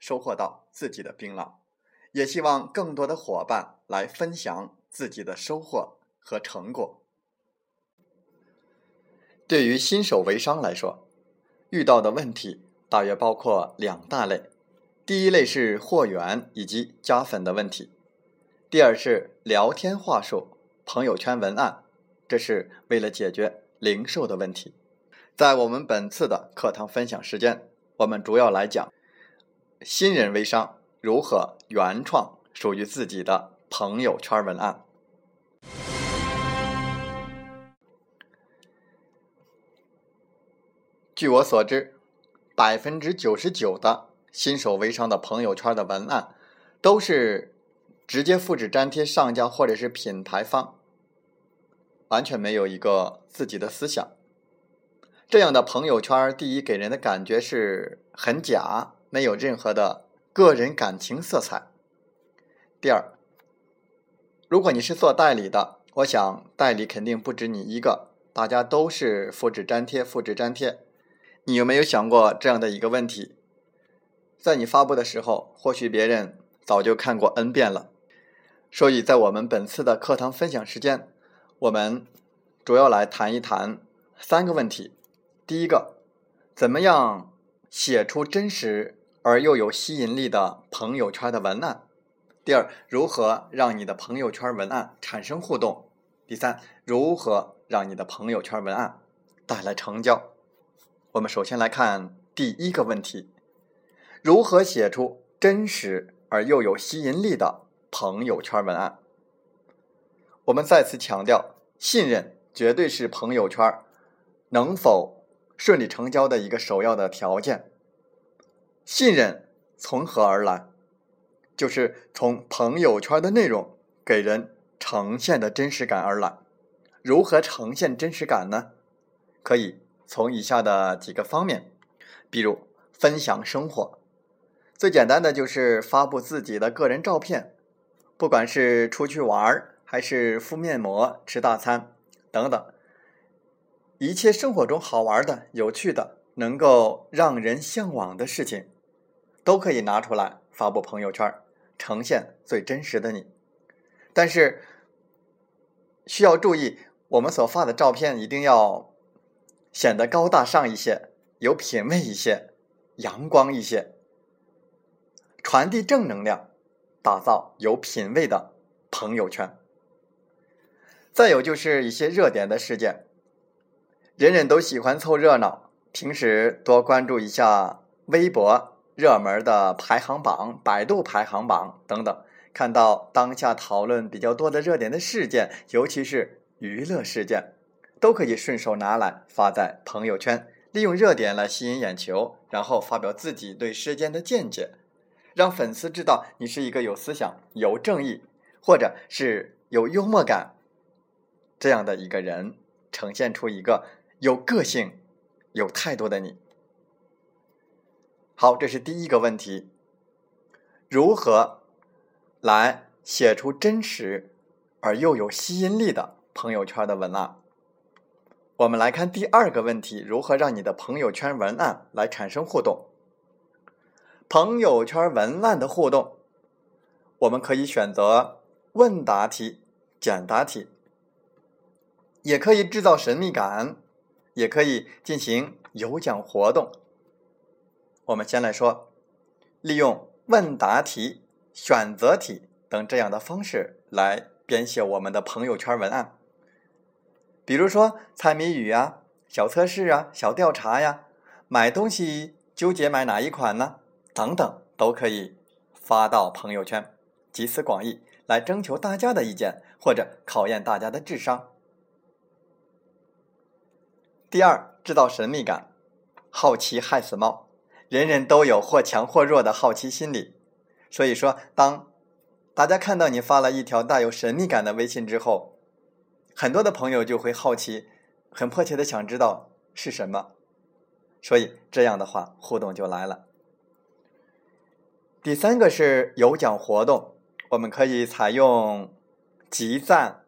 收获到自己的槟榔，也希望更多的伙伴来分享自己的收获和成果。对于新手微商来说，遇到的问题大约包括两大类：第一类是货源以及加粉的问题；第二是聊天话术、朋友圈文案，这是为了解决零售的问题。在我们本次的课堂分享时间。我们主要来讲新人微商如何原创属于自己的朋友圈文案。据我所知，百分之九十九的新手微商的朋友圈的文案都是直接复制粘贴上家或者是品牌方，完全没有一个自己的思想。这样的朋友圈，第一给人的感觉是很假，没有任何的个人感情色彩。第二，如果你是做代理的，我想代理肯定不止你一个，大家都是复制粘贴、复制粘贴。你有没有想过这样的一个问题？在你发布的时候，或许别人早就看过 N 遍了。所以在我们本次的课堂分享时间，我们主要来谈一谈三个问题。第一个，怎么样写出真实而又有吸引力的朋友圈的文案？第二，如何让你的朋友圈文案产生互动？第三，如何让你的朋友圈文案带来成交？我们首先来看第一个问题：如何写出真实而又有吸引力的朋友圈文案？我们再次强调，信任绝对是朋友圈能否。顺利成交的一个首要的条件，信任从何而来？就是从朋友圈的内容给人呈现的真实感而来。如何呈现真实感呢？可以从以下的几个方面，比如分享生活，最简单的就是发布自己的个人照片，不管是出去玩还是敷面膜、吃大餐等等。一切生活中好玩的、有趣的、能够让人向往的事情，都可以拿出来发布朋友圈，呈现最真实的你。但是需要注意，我们所发的照片一定要显得高大上一些、有品位一些、阳光一些，传递正能量，打造有品位的朋友圈。再有就是一些热点的事件。人人都喜欢凑热闹，平时多关注一下微博热门的排行榜、百度排行榜等等，看到当下讨论比较多的热点的事件，尤其是娱乐事件，都可以顺手拿来发在朋友圈，利用热点来吸引眼球，然后发表自己对事件的见解，让粉丝知道你是一个有思想、有正义，或者是有幽默感这样的一个人，呈现出一个。有个性、有太多的你，好，这是第一个问题。如何来写出真实而又有吸引力的朋友圈的文案？我们来看第二个问题：如何让你的朋友圈文案来产生互动？朋友圈文案的互动，我们可以选择问答题、简答题，也可以制造神秘感。也可以进行有奖活动。我们先来说，利用问答题选择题等这样的方式来编写我们的朋友圈文案。比如说猜谜语啊、小测试啊、小调查呀、买东西纠结买哪一款呢？等等，都可以发到朋友圈，集思广益，来征求大家的意见，或者考验大家的智商。第二，制造神秘感，好奇害死猫。人人都有或强或弱的好奇心理，所以说，当大家看到你发了一条带有神秘感的微信之后，很多的朋友就会好奇，很迫切的想知道是什么。所以这样的话，互动就来了。第三个是有奖活动，我们可以采用集赞、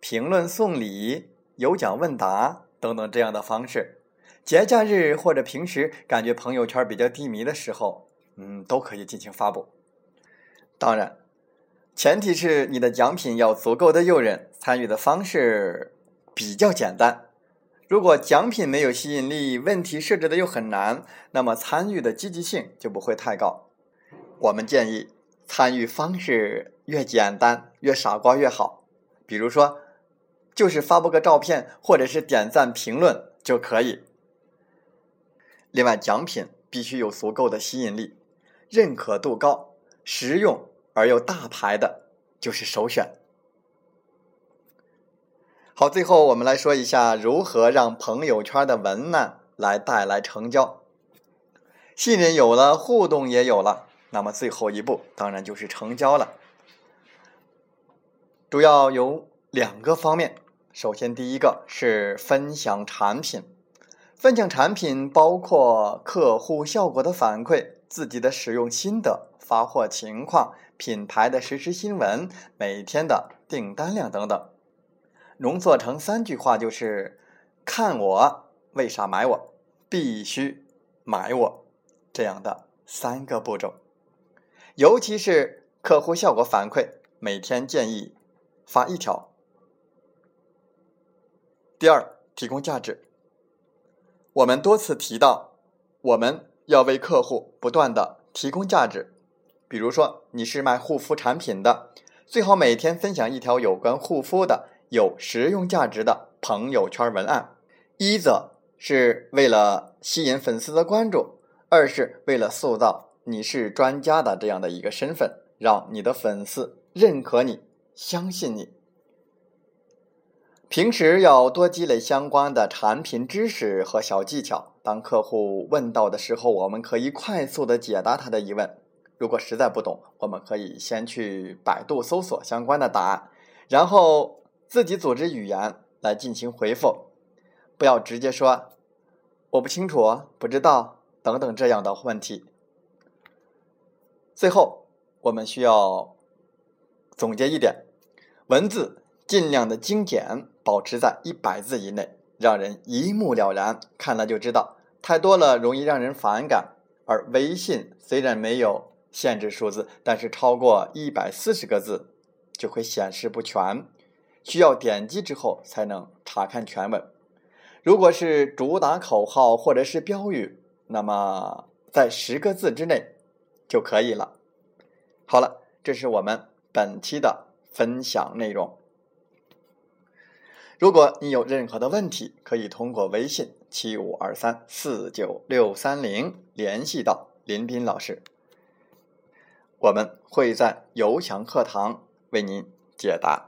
评论送礼、有奖问答等等这样的方式。节假日或者平时感觉朋友圈比较低迷的时候，嗯，都可以进行发布。当然，前提是你的奖品要足够的诱人，参与的方式比较简单。如果奖品没有吸引力，问题设置的又很难，那么参与的积极性就不会太高。我们建议参与方式越简单越傻瓜越好，比如说就是发布个照片或者是点赞评论就可以。另外，奖品必须有足够的吸引力，认可度高、实用而又大牌的，就是首选。好，最后我们来说一下如何让朋友圈的文案来带来成交。信任有了，互动也有了，那么最后一步当然就是成交了。主要有两个方面，首先第一个是分享产品。分享产品包括客户效果的反馈、自己的使用心得、发货情况、品牌的实时新闻、每天的订单量等等，浓缩成三句话就是：看我为啥买我，必须买我这样的三个步骤。尤其是客户效果反馈，每天建议发一条。第二，提供价值。我们多次提到，我们要为客户不断的提供价值。比如说，你是卖护肤产品的，最好每天分享一条有关护肤的、有实用价值的朋友圈文案。一则是为了吸引粉丝的关注，二是为了塑造你是专家的这样的一个身份，让你的粉丝认可你、相信你。平时要多积累相关的产品知识和小技巧。当客户问到的时候，我们可以快速的解答他的疑问。如果实在不懂，我们可以先去百度搜索相关的答案，然后自己组织语言来进行回复，不要直接说“我不清楚”“不知道”等等这样的问题。最后，我们需要总结一点：文字尽量的精简。保持在一百字以内，让人一目了然，看了就知道。太多了容易让人反感。而微信虽然没有限制数字，但是超过一百四十个字就会显示不全，需要点击之后才能查看全文。如果是主打口号或者是标语，那么在十个字之内就可以了。好了，这是我们本期的分享内容。如果你有任何的问题，可以通过微信七五二三四九六三零联系到林斌老师，我们会在有享课堂为您解答。